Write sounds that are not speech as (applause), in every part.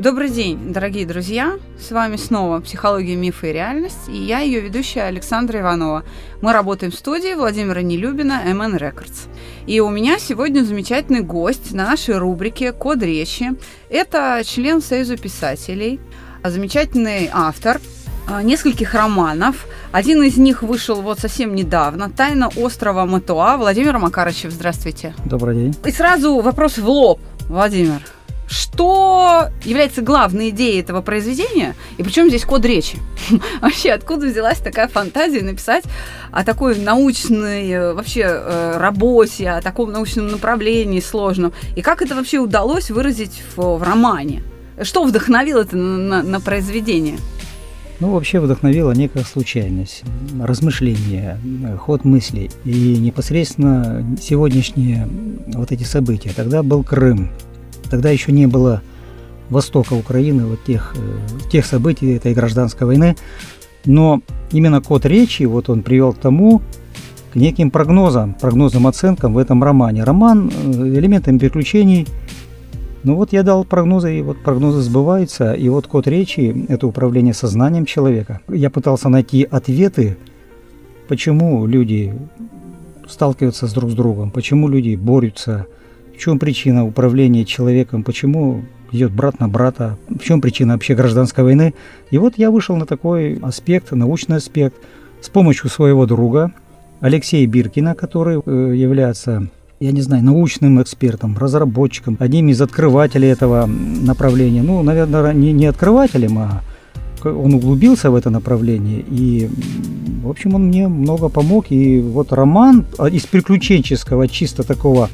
Добрый день, дорогие друзья! С вами снова «Психология, мифы и реальность» и я, ее ведущая Александра Иванова. Мы работаем в студии Владимира Нелюбина, MN Records. И у меня сегодня замечательный гость на нашей рубрике «Код речи». Это член Союза писателей, замечательный автор а, нескольких романов. Один из них вышел вот совсем недавно. «Тайна острова Матуа». Владимир Макарычев, здравствуйте. Добрый день. И сразу вопрос в лоб, Владимир. Что является главной идеей этого произведения? И причем здесь код речи? (laughs) Вообще, откуда взялась такая фантазия написать о такой научной э, вообще э, работе, о таком научном направлении сложном? И как это вообще удалось выразить в, в романе? Что вдохновило это на, на, на произведение? Ну, вообще вдохновила некая случайность, размышления, ход мыслей. И непосредственно сегодняшние вот эти события. Тогда был Крым, Тогда еще не было востока Украины, вот тех, э, тех событий этой гражданской войны. Но именно код речи, вот он привел к тому, к неким прогнозам, прогнозным оценкам в этом романе. Роман э, элементами приключений. Ну вот я дал прогнозы, и вот прогнозы сбываются. И вот код речи – это управление сознанием человека. Я пытался найти ответы, почему люди сталкиваются с друг с другом, почему люди борются – чем причина управления человеком, почему идет брат на брата, в чем причина вообще гражданской войны. И вот я вышел на такой аспект, научный аспект, с помощью своего друга Алексея Биркина, который э, является я не знаю, научным экспертом, разработчиком, одним из открывателей этого направления. Ну, наверное, не, не открывателем, а он углубился в это направление. И, в общем, он мне много помог. И вот роман из приключенческого, чисто такого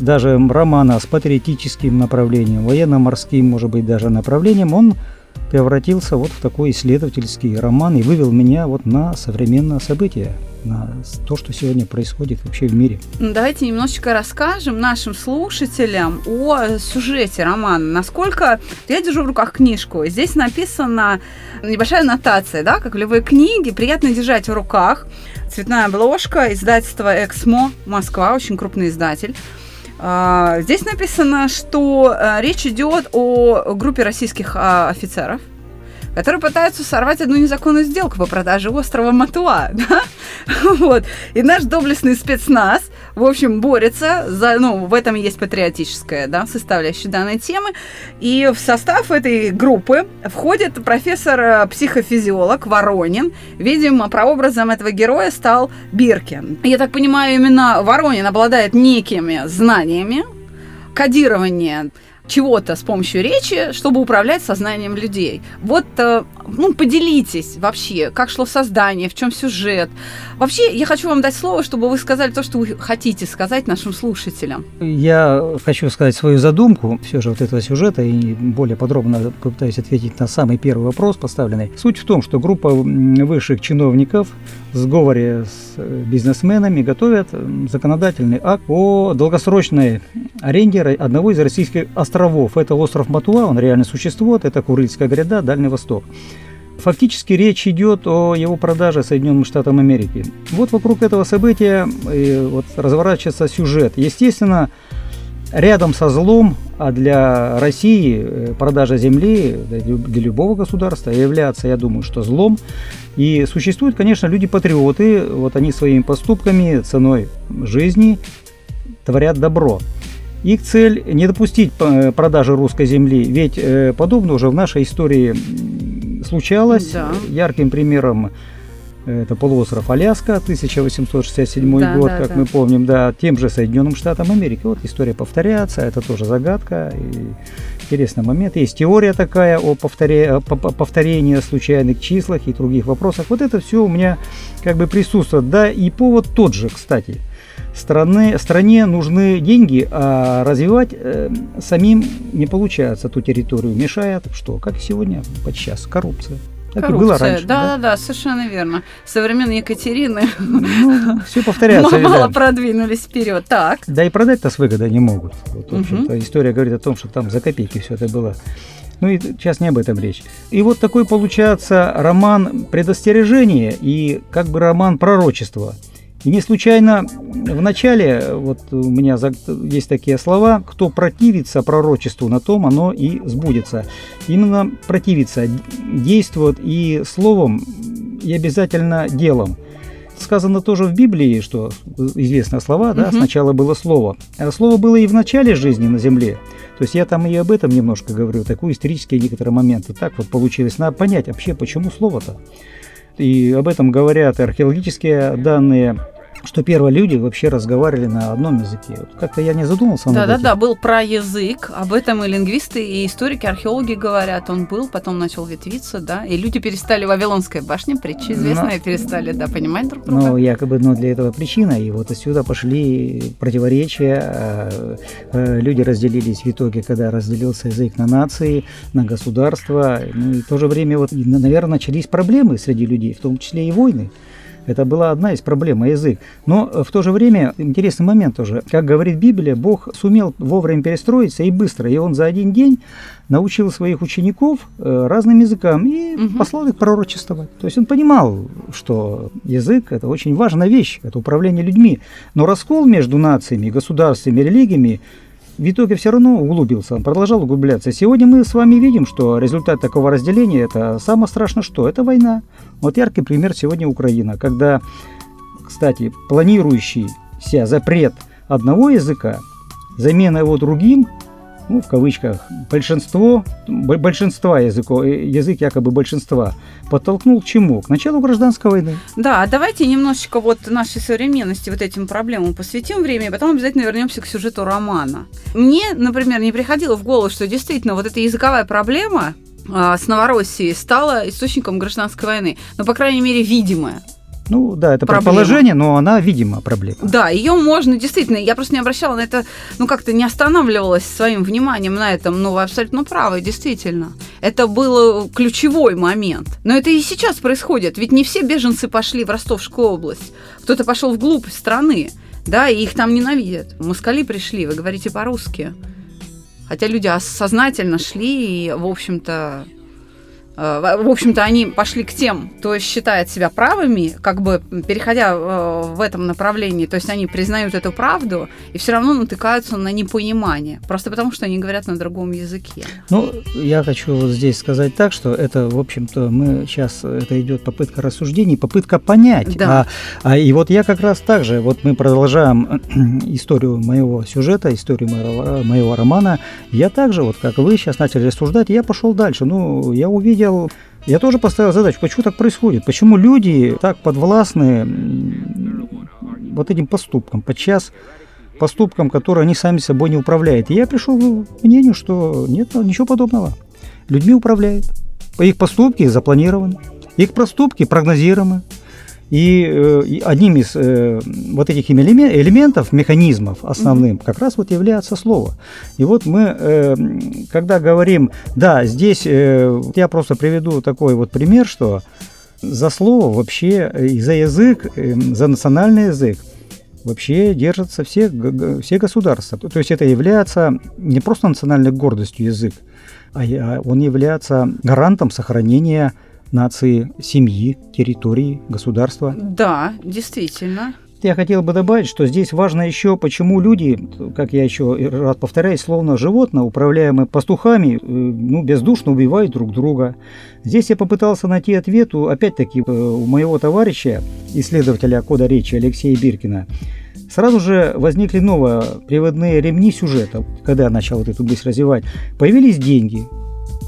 даже романа с патриотическим направлением, военно-морским, может быть, даже направлением, он превратился вот в такой исследовательский роман и вывел меня вот на современное событие, на то, что сегодня происходит вообще в мире. Давайте немножечко расскажем нашим слушателям о сюжете романа. Насколько... Я держу в руках книжку, здесь написана небольшая аннотация, да, как в любой книге, приятно держать в руках. Цветная обложка, издательство «Эксмо», Москва, очень крупный издатель. А, здесь написано, что э, речь идет о группе российских а, офицеров, которые пытаются сорвать одну незаконную сделку по продаже острова Матуа. (laughs) Да? Вот. И наш доблестный спецназ, в общем, борется за, ну, в этом есть патриотическая да, составляющая данной темы. И в состав этой группы входит профессор-психофизиолог э, Воронин. Видимо, прообразом этого героя стал Биркин. Я так понимаю, именно Воронин обладает некими знаниями кодирования чего-то с помощью речи, чтобы управлять сознанием людей. Вот, э, ну, поделитесь вообще, как шло создание, в чем сюжет. Вообще, я хочу вам дать слово, чтобы вы сказали то, что вы хотите сказать нашим слушателям. Я хочу сказать свою задумку все же вот этого сюжета и более подробно попытаюсь ответить на самый первый вопрос поставленный. Суть в том, что группа высших чиновников в сговоре с э, бизнесменами готовят законодательный акт о долгосрочной аренде одного из российских островов. Это остров Матуа, он реально существует, это Курильская гряда, Дальний Восток. Фактически речь идет о его продаже Соединенным Штатам Америки. Вот вокруг этого события э, вот, разворачивается сюжет. Естественно, рядом со злом, а для России э, продажа земли для любого государства является, я думаю, что злом. И существуют, конечно, люди-патриоты, вот они своими поступками, ценой жизни творят добро. Их цель не допустить э, продажи русской земли, ведь подобное уже в нашей истории случалось. Да. Ярким примером э, это полуостров Аляска, 1867 да, год, да, как да. мы помним, да, тем же Соединенным Штатам Америки. Вот история повторяется, это тоже загадка. И интересный момент. Есть теория такая о повторе, повторении случайных числах и других вопросах. Вот это все у меня как бы присутствует. Да, и повод тот же, кстати. Страны, стране нужны деньги, а развивать э, самим не получается ту территорию. Мешает что? Как сегодня подчас коррупция. Так Коррупция. и было раньше. Да, да, да, совершенно верно. Современные Екатерины ну, все повторяется. Мало да. продвинулись вперед. Так. Да и продать-то с выгодой не могут. Вот, угу. история говорит о том, что там за копейки все это было Ну и сейчас не об этом речь. И вот такой получается роман предостережения и как бы роман пророчества. И не случайно в начале, вот у меня есть такие слова, кто противится пророчеству, на том оно и сбудется. Именно противится, действует и словом, и обязательно делом. Сказано тоже в Библии, что известные слова, да, угу. сначала было слово. А слово было и в начале жизни на земле. То есть я там и об этом немножко говорю, такой исторические некоторые моменты. Так вот получилось. Надо понять вообще, почему слово-то. И об этом говорят археологические данные, что первые люди вообще разговаривали на одном языке. Вот как-то я не задумался да, Да-да-да, был про язык, об этом и лингвисты, и историки, археологи говорят. Он был, потом начал ветвиться, да, и люди перестали Вавилонская башня, притча известная, но, перестали, да, понимать друг друга. Ну, якобы, ну, для этого причина, и вот отсюда пошли противоречия, а, а, люди разделились в итоге, когда разделился язык на нации, на государства, ну, и в то же время, вот, наверное, начались проблемы среди людей, в том числе и войны. Это была одна из проблем, язык. Но э, в то же время интересный момент тоже. Как говорит Библия, Бог сумел вовремя перестроиться и быстро. И он за один день научил своих учеников э, разным языкам и угу. послал их пророчествовать. То есть он понимал, что язык – это очень важная вещь, это управление людьми. Но раскол между нациями, государствами, религиями в итоге все равно углубился, он продолжал углубляться. Сегодня мы с вами видим, что результат такого разделения – это самое страшное что? Это война. Вот яркий пример сегодня Украина, когда, кстати, планирующийся запрет одного языка, замена его другим, ну, в кавычках, большинство, большинства языков, э, язык якобы большинства, подтолкнул к чему? К началу гражданской войны. Да, давайте немножечко вот нашей современности, вот этим проблемам посвятим время, и потом обязательно вернемся к сюжету романа. Мне, например, не приходило в голову, что действительно вот эта языковая проблема а, с Новороссией стала источником гражданской войны, но, по крайней мере, видимая. Ну да, это проблема. предположение, но она, видимо, проблема. Да, ее можно действительно, я просто не обращала на это, ну как-то не останавливалась своим вниманием на этом, ну вы абсолютно правы, действительно. Это был ключевой момент. Но это и сейчас происходит, ведь не все беженцы пошли в Ростовскую область, кто-то пошел вглубь страны, да, и их там ненавидят. Москали пришли, вы говорите по-русски. Хотя люди сознательно шли и, в общем-то, Э, в общем-то, они пошли к тем, кто считает себя правыми, как бы переходя э, в этом направлении, то есть они признают эту правду и все равно натыкаются на непонимание, просто потому что они говорят на другом языке. Ну, я хочу вот здесь сказать так, что это, в общем-то, мы сейчас, это идет попытка рассуждений, попытка понять. Да. А, а и вот я как раз так же, вот мы продолжаем (clears throat) историю моего сюжета, историю моего, моего романа, я также, вот как вы сейчас начали рассуждать, я пошел дальше. Ну, я увидел хотел, я тоже поставил задачу, почему так происходит, почему люди так подвластны вот этим поступкам, подчас поступкам, которые они сами собой не управляют. И я пришел к мнению, что нет ничего подобного. Людьми управляют. Их поступки запланированы, их поступки прогнозируемы. И, э, и одним из э, вот этих элементов, механизмов основным, mm-hmm. как раз вот является слово. И вот мы, э, когда говорим, да, здесь э, я просто приведу такой вот пример, что за слово вообще и за язык, э, за национальный язык вообще держатся все, все государства. То есть это является не просто национальной гордостью язык, а он является гарантом сохранения нации, семьи, территории, государства. Да, действительно. Я хотел бы добавить, что здесь важно еще, почему люди, как я еще раз повторяюсь, словно животное, управляемые пастухами, э, ну, бездушно убивают друг друга. Здесь я попытался найти ответ, опять-таки, э, у моего товарища, исследователя кода речи Алексея Биркина. Сразу же возникли новые приводные ремни сюжета, когда я начал вот эту мысль развивать. Появились деньги,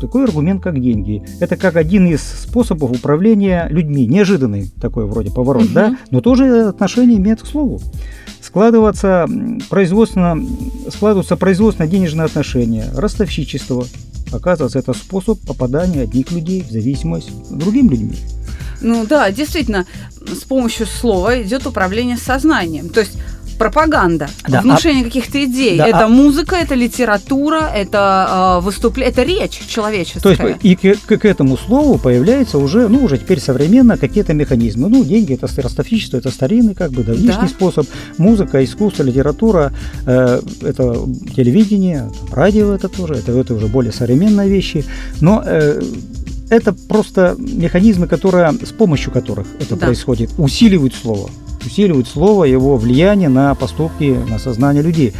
такой аргумент, как деньги. Это как один из способов управления людьми. Неожиданный такой вроде поворот, угу. да, но тоже отношение имеет к слову. Складываться производственно, складываются производственно-денежные отношения, ростовщичество. Оказывается, это способ попадания одних людей в зависимость другим людьми. Ну да, действительно, с помощью слова идет управление сознанием. То есть пропаганда, Да, внушение каких-то идей. Да, это а- музыка, это литература, это э, выступление, это речь человеческая. То есть и к, к- к этому слову появляется уже, ну, уже теперь современно какие-то механизмы. Ну, деньги – это ростовщичество, это старинный, как бы, давнишний Да. способ. Музыка, искусство, литература э, это телевидение, радио это тоже, это, это уже более современные вещи. Но э, это просто механизмы, которые, с помощью которых это Да. происходит, усиливают слово. Усиливают слово, его влияние на поступки, на сознание людей.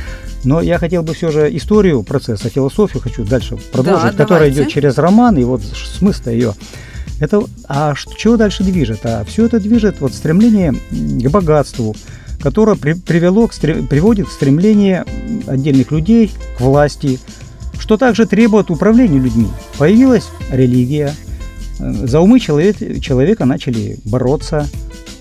Но я хотел бы все же историю процесса, философию хочу дальше продолжить, которая давайте. идет через роман, и вот смысл ее. Это, а что, чего дальше движет? А все это движет вот стремление к богатству, которое при- привело к, приводит к стремлению отдельных людей к власти, что также требует управления людьми. Появилась религия, э, за умы человек- человека начали бороться,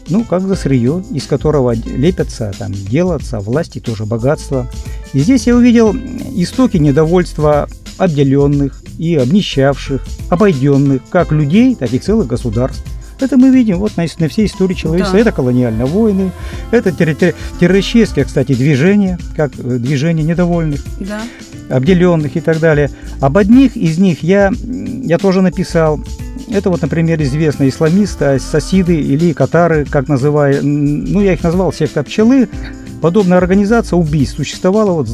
ну, как за сырье, из которого лепятся, там, делаться, власти тоже богатство. И здесь я увидел истоки недовольства обделенных и обнищавших, обойденных, как людей, так и целых государств. Это мы видим вот на, на всей истории человечества. Да. Это колониальные войны, это террористические, кстати, движения, как э, движение недовольных Да. обделенных и так далее. Об одних из них я, я тоже написал. Это вот, например, известные исламисты, сосиды или катары, как называю. м, Ну, я их назвал секта пчелы. Подобная организация убийств существовала вот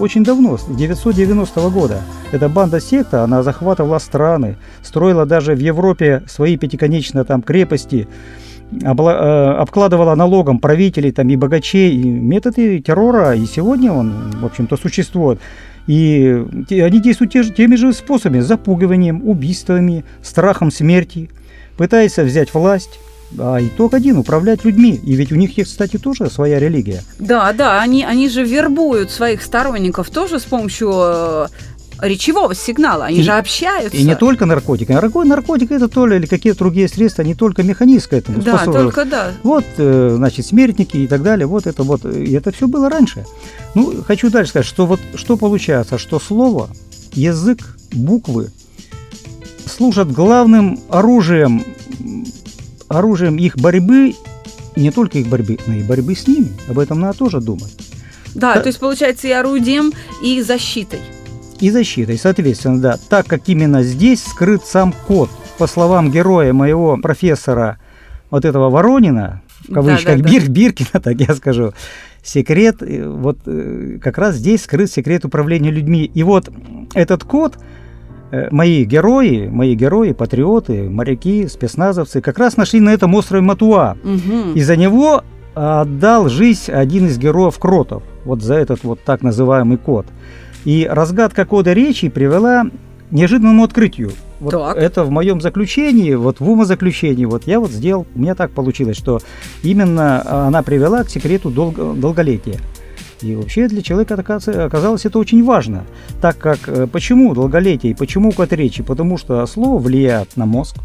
очень давно, с 990 года. Эта банда-секта, она захватывала страны, строила даже в Европе свои пятиконечные там крепости, э, обкладывала налогом правителей там, и богачей. И методы террора и сегодня он, в общем-то, существует. И они действуют те же- теми же способами, запугиванием, убийствами, страхом смерти, пытаются взять власть. А итог один – управлять людьми. И ведь у них есть, кстати, тоже своя религия. Да, да, они, они же вербуют своих сторонников тоже с помощью э, речевого сигнала. Они И- же общаются. И не только наркотики. Нарко- Наркотик – это то ли или какие-то другие средства, не только механизм к этому Да, только да. Вот, э, значит, смертники и так далее, вот это вот, и это все было раньше. Ну, хочу дальше сказать, что вот что получается, что слово, язык, буквы служат главным оружием, оружием их борьбы, и не только их борьбы, но и борьбы с ними. Об этом надо тоже думать. Да, Да. то есть получается и орудием, и защитой. И защитой, соответственно, да, так как именно здесь скрыт сам код. По словам героя моего профессора вот этого Воронина, в кавычках Да-да-да. Бир, Биркина, (laughs) так я скажу, секрет, э, вот э, как раз здесь скрыт секрет управления людьми. И вот этот код э, мои герои, мои герои, патриоты, моряки, спецназовцы как раз нашли на этом острове Матуа. Мгм. И за него отдал жизнь один из героев Кротов, вот за этот вот так называемый код. И разгадка кода речи привела к неожиданному открытию. Вот Так. это в моем заключении, вот в умозаключении, вот я вот сделал, у меня так получилось, что именно она привела к секрету долго- долголетия. И вообще для человека оказалось, это очень важно, так как э, почему долголетие почему код речи? Потому что слово влияет на мозг,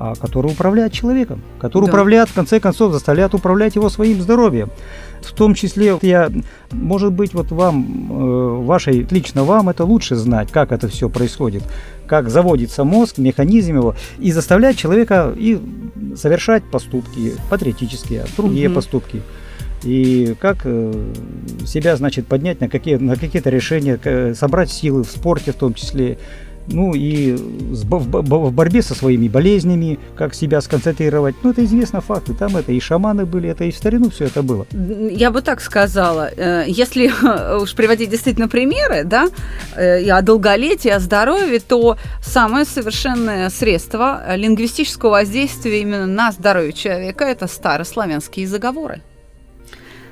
а который управляет человеком, который Да. управляет, в конце концов, заставляет управлять его своим здоровьем. В том числе, я, может быть, вот вам, э, вашей, лично вам это лучше знать, как это все происходит, как заводится мозг, механизм его, и заставлять человека и совершать поступки патриотические, другие Мгм. поступки. И как э, себя, значит, поднять на, какие, на какие-то решения, собрать силы в спорте в том числе, ну и в, бо- в борьбе со своими болезнями, как себя сконцентрировать. Ну, это известно факты. Там это и шаманы были, это и в старину все это было. Я бы так сказала, э, если (laughs) уж приводить действительно примеры, да, э, и о долголетии, о здоровье, то самое совершенное средство лингвистического воздействия именно на здоровье человека – это старославянские заговоры.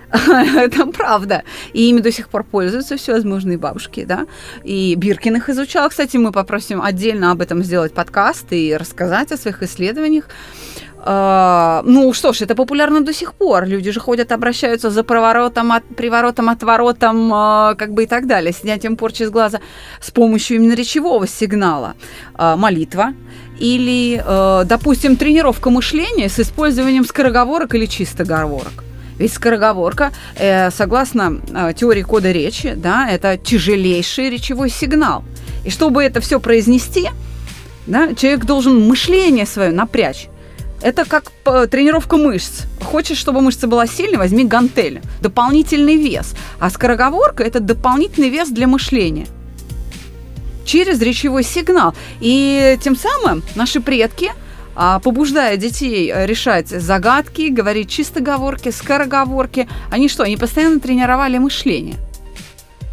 (laughs) Это правда. И ими до сих пор пользуются всевозможные бабушки, да. И Биркин их изучал. Кстати, мы попросим отдельно об этом сделать подкаст и рассказать о своих исследованиях. А, ну что ж, это популярно до сих пор. Люди же ходят, обращаются за проворотом, от, приворотом, отворотом, а, как бы и так далее, снятием порчи с глаза с помощью именно речевого сигнала. А, молитва или, допустим, тренировка мышления с использованием скороговорок или чистоговорок. Ведь скороговорка, э, согласно э, теории кода речи, да, это тяжелейший речевой сигнал. И чтобы это все произнести, да, человек должен мышление свое напрячь. Это как п- тренировка мышц. Хочешь, чтобы мышца была сильной, возьми гантель. Дополнительный вес. А скороговорка – это дополнительный вес для мышления через речевой сигнал. И тем самым наши предки побуждая детей э, решать загадки, говорить чистоговорки, скороговорки. Они что, они постоянно тренировали мышление.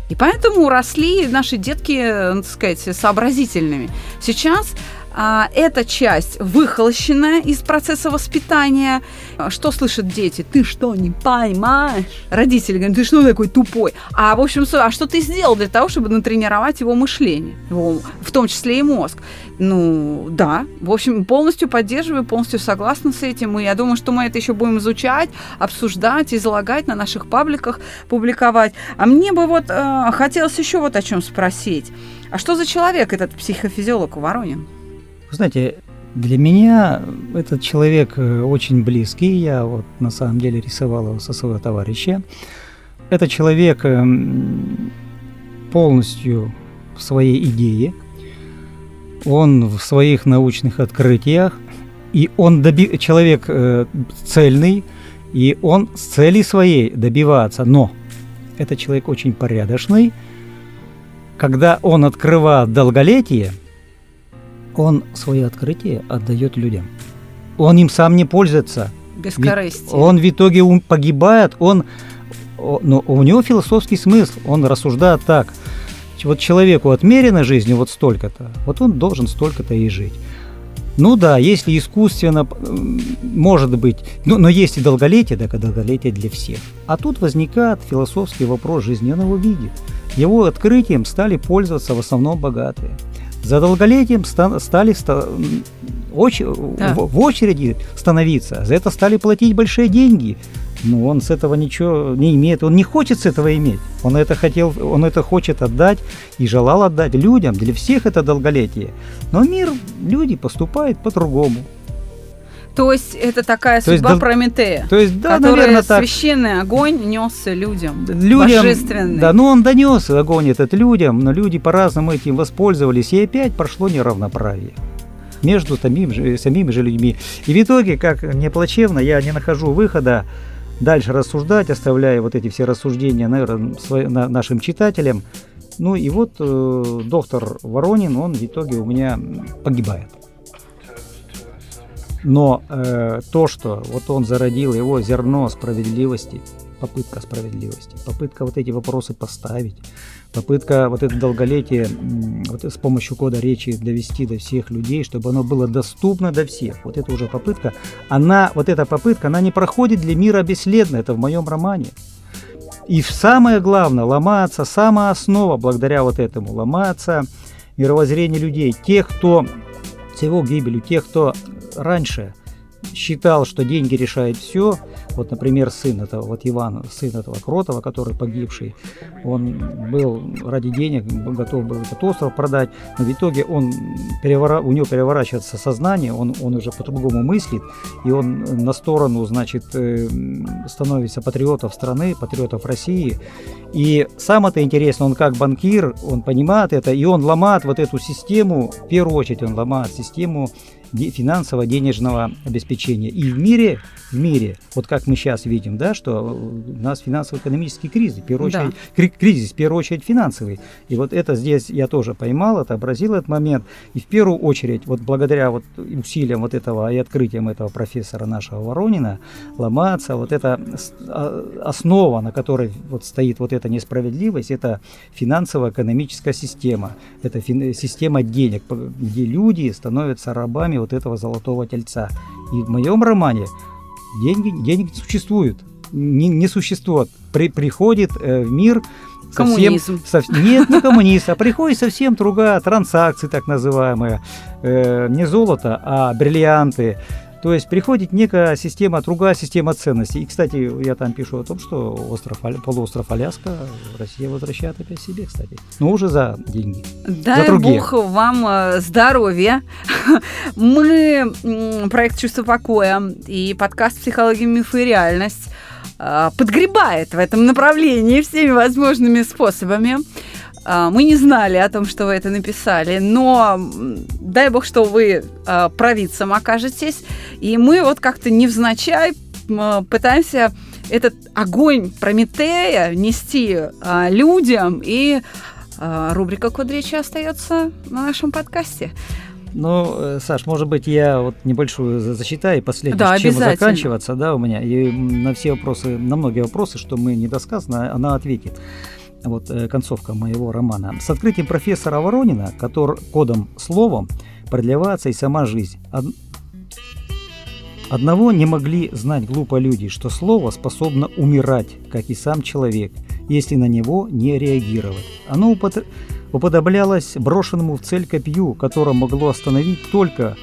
И поэтому росли наши детки, э, ну, так сказать, сообразительными. Сейчас а, эта часть выхолощенная из процесса воспитания. Что слышат дети? Ты что, не поймаешь? Родители говорят, ты что такой тупой? А, в общем, а что ты сделал для того, чтобы натренировать его мышление, его, в том числе и мозг? Ну, да. В общем, полностью поддерживаю, полностью согласна с этим. И я думаю, что мы это еще будем изучать, обсуждать, излагать на наших пабликах, публиковать. А мне бы вот э, хотелось еще вот о чем спросить. А что за человек этот психофизиолог Воронин? Знаете, для меня этот человек э, очень близкий. Я вот на самом деле рисовал его со своего товарища. Это человек эм, полностью в своей идее, он в своих научных открытиях, и он доби... человек э, цельный, и он с цели своей добиваться. Но это человек очень порядочный. Когда он открывает долголетие – он свое открытие отдает людям. Он им сам не пользуется. Бескорыстие. Он в итоге погибает, он, но у него философский смысл, он рассуждает так. Вот человеку отмерено жизнью вот столько-то, вот он должен столько-то и жить. Ну да, если искусственно, может быть, ну, но есть и долголетие, так и долголетие для всех. А тут возникает философский вопрос жизненного вида. Его открытием стали пользоваться в основном богатые. За долголетием стали ста оч да. в, в очереди становиться, за это стали платить большие деньги. Но он с этого ничего не имеет, он не хочет с этого иметь. Он это хотел, он это хочет отдать и желал отдать людям. Для всех это долголетие. Но мир, люди поступают по-другому. То есть это такая то судьба есть, Прометея, то есть, да, который наверное, священный так. огонь нес людям, людям божественный. Да, ну он донес огонь этот людям, но люди по-разному этим воспользовались, и опять прошло неравноправие между самим же, самими же людьми. И в итоге, как не плачевно, я не нахожу выхода дальше рассуждать, оставляя вот эти все рассуждения, наверное, своим, на, нашим читателям. Ну и вот э, доктор Воронин, он в итоге у меня погибает. Но э, то, что вот он зародил его зерно справедливости, попытка справедливости, попытка вот эти вопросы поставить, попытка вот это долголетие вот с помощью кода речи довести до всех людей, чтобы оно было доступно до всех. Вот это уже попытка. Она, вот эта попытка, она не проходит для мира бесследно. Это в моем романе. И самое главное, ломается сама основа, благодаря вот этому, ломается мировоззрение людей, тех, кто с его гибелью, тех, кто раньше считал, что деньги решают все, вот, например, сын этого, вот Иван, сын этого Кротова, который погибший, он был ради денег, готов был этот остров продать, но в итоге он перевора... у него переворачивается сознание, он, он уже по-другому мыслит, и он на сторону, значит, э, становится патриотов страны, патриотов России. И самое-то интересное, он как банкир, он понимает это, и он ломает вот эту систему, в первую очередь он ломает систему финансово-денежного обеспечения. И в мире, в мире, вот как мы сейчас видим, да, что у нас финансово-экономический кризис, в первую очередь, да. кризис, в первую очередь финансовый. И вот это здесь я тоже поймал, отобразил этот момент. И в первую очередь, вот благодаря вот усилиям вот этого и открытиям этого профессора нашего Воронина, ломаться вот эта а, основа, на которой вот стоит вот эта несправедливость, это финансово-экономическая система. Это система денег, где люди становятся рабами вот этого золотого тельца. И в моем романе деньги, денег не существует. Не, не существует. При, приходит э, в мир совсем... Коммунизм. Сов, нет, не коммунизм, а приходит совсем другая транзакции, так называемые. Э, не золото, а бриллианты, то есть приходит некая система, другая система ценностей. И, кстати, я там пишу о том, что остров, полуостров Аляска Россия возвращает опять себе, кстати. Но уже за деньги. Дай за другие. Бог вам э, здоровья. (laughs) Мы, проект «Чувство покоя» и подкаст «Психология, мифы и реальность» э, подгребает в этом направлении всеми возможными способами. А, мы не знали о том, что вы это написали, но дай бог, что вы э, провидцем окажетесь. И мы вот как-то невзначай э, пытаемся этот огонь Прометея нести людям. И рубрика «Код речи» остается на нашем подкасте. Ну, э, Саш, может быть, я вот небольшую зачитаю последнюю, да, чем заканчиваться, да, у меня. И на все вопросы, на многие вопросы, что мы недосказано, она ответит. Вот э, концовка моего романа. С открытием профессора Воронина, который кодом словом продлевается и сама жизнь. Од... Одного не могли знать глупо люди, что слово способно умирать, как и сам человек, если на него не реагировать. Оно употребляется уподоблялось брошенному в цель копью, которое могло остановить только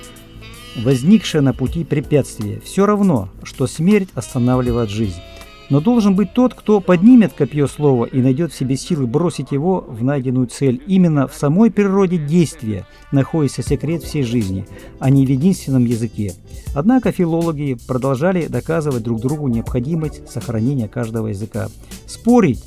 возникшее на пути препятствие. Все равно, что смерть останавливает жизнь. Но должен быть тот, кто поднимет копье слова и найдет в себе силы бросить его в найденную цель. Именно в самой природе действия находится секрет всей жизни, а не в единственном языке. Однако филологи продолжали доказывать друг другу необходимость сохранения каждого языка. Спорить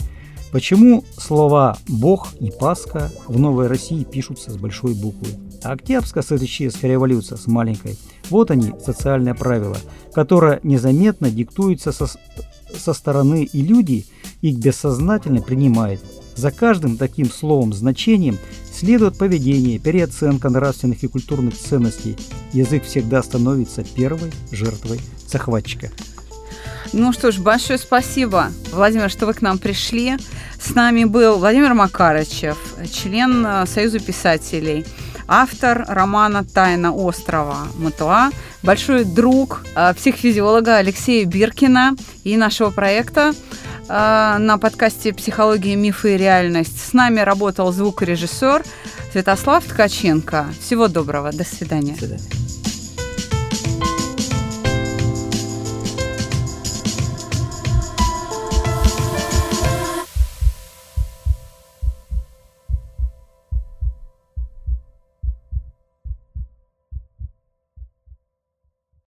Почему слова «Бог» и «Пасха» в Новой России пишутся с большой буквы, а Октябрьская социалистическая революция с маленькой? Вот они, социальные правила, которые незаметно диктуются со, со стороны, и люди их бессознательно принимают. За каждым таким словом значением следует поведение, переоценка нравственных и культурных ценностей. Язык всегда становится первой жертвой захватчика. Ну что ж, большое спасибо, Владимир, что вы к нам пришли. С нами был Владимир Макарычев, член э, Союза писателей, автор романа «Тайна острова Матуа», большой друг э, психофизиолога Алексея Биркина и нашего проекта э, на подкасте «Психология, мифы и реальность». С нами работал звукорежиссер Святослав Ткаченко. Всего доброго. До свидания. До свидания.